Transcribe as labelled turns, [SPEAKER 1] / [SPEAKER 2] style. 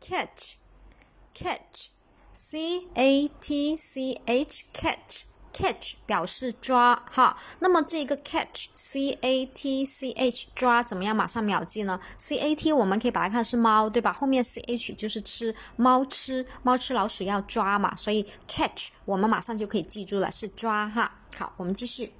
[SPEAKER 1] catch catch C A T C H catch catch 表示抓哈，那么这个 catch C A T C H 抓怎么样马上秒记呢？C A T 我们可以把它看是猫，对吧？后面 C H 就是吃猫，吃猫吃老鼠要抓嘛，所以 catch 我们马上就可以记住了，是抓哈。好，我们继续。